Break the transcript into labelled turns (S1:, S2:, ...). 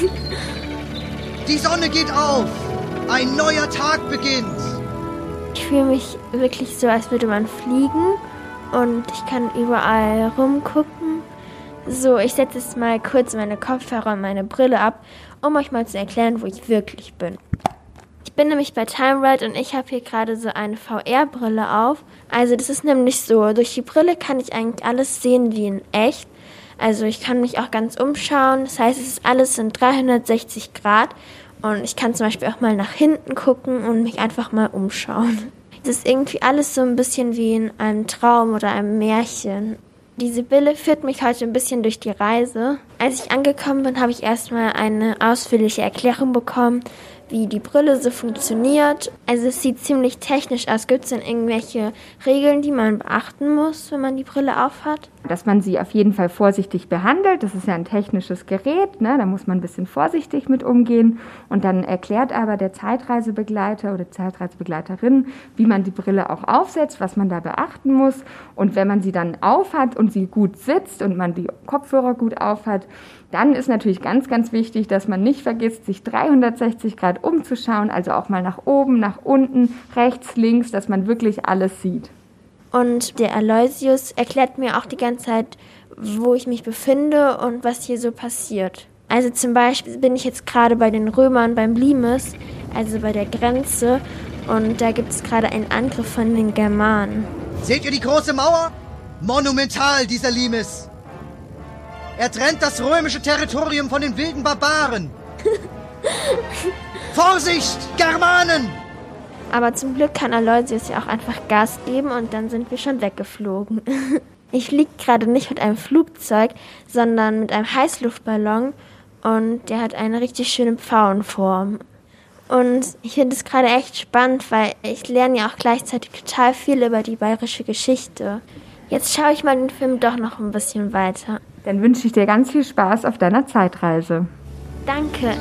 S1: Die Sonne geht auf. Ein neuer Tag beginnt.
S2: Ich fühle mich wirklich so, als würde man fliegen und ich kann überall rumgucken. So, ich setze jetzt mal kurz meine Kopfhörer und meine Brille ab, um euch mal zu erklären, wo ich wirklich bin. Ich bin nämlich bei Time Ride und ich habe hier gerade so eine VR-Brille auf. Also das ist nämlich so, durch die Brille kann ich eigentlich alles sehen wie in echt. Also ich kann mich auch ganz umschauen. Das heißt, es ist alles in 360 Grad und ich kann zum Beispiel auch mal nach hinten gucken und mich einfach mal umschauen. Es ist irgendwie alles so ein bisschen wie in einem Traum oder einem Märchen. Diese Bille führt mich heute ein bisschen durch die Reise. Als ich angekommen bin, habe ich erstmal eine ausführliche Erklärung bekommen, wie die Brille so funktioniert. Also es sieht ziemlich technisch aus. Gibt es denn irgendwelche Regeln, die man beachten muss, wenn man die Brille aufhat?
S3: Dass man sie auf jeden Fall vorsichtig behandelt. Das ist ja ein technisches Gerät, ne? da muss man ein bisschen vorsichtig mit umgehen. Und dann erklärt aber der Zeitreisebegleiter oder Zeitreisebegleiterin, wie man die Brille auch aufsetzt, was man da beachten muss. Und wenn man sie dann aufhat und sie gut sitzt und man die Kopfhörer gut aufhat, dann ist natürlich ganz, ganz wichtig, dass man nicht vergisst, sich 360 Grad umzuschauen, also auch mal nach oben, nach unten, rechts, links, dass man wirklich alles sieht.
S2: Und der Aloysius erklärt mir auch die ganze Zeit, wo ich mich befinde und was hier so passiert. Also zum Beispiel bin ich jetzt gerade bei den Römern beim Limes, also bei der Grenze, und da gibt es gerade einen Angriff von den Germanen.
S1: Seht ihr die große Mauer? Monumental, dieser Limes. Er trennt das römische Territorium von den wilden Barbaren. Vorsicht, Germanen!
S2: Aber zum Glück kann Aloysius ja auch einfach Gas geben und dann sind wir schon weggeflogen. Ich fliege gerade nicht mit einem Flugzeug, sondern mit einem Heißluftballon und der hat eine richtig schöne Pfauenform. Und ich finde es gerade echt spannend, weil ich lerne ja auch gleichzeitig total viel über die bayerische Geschichte. Jetzt schaue ich mal den Film doch noch ein bisschen weiter.
S3: Dann wünsche ich dir ganz viel Spaß auf deiner Zeitreise.
S2: Danke.